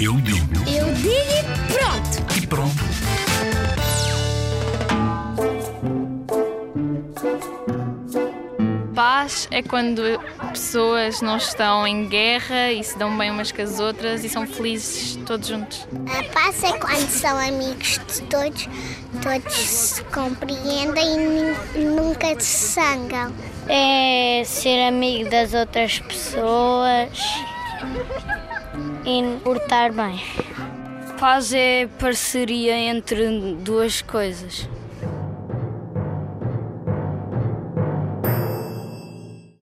Eu digo Eu digo e pronto. e pronto. Paz é quando pessoas não estão em guerra e se dão bem umas com as outras e são felizes todos juntos. A paz é quando são amigos de todos, todos se compreendem e É ser amigo das outras pessoas e portar bem. Paz é parceria entre duas coisas.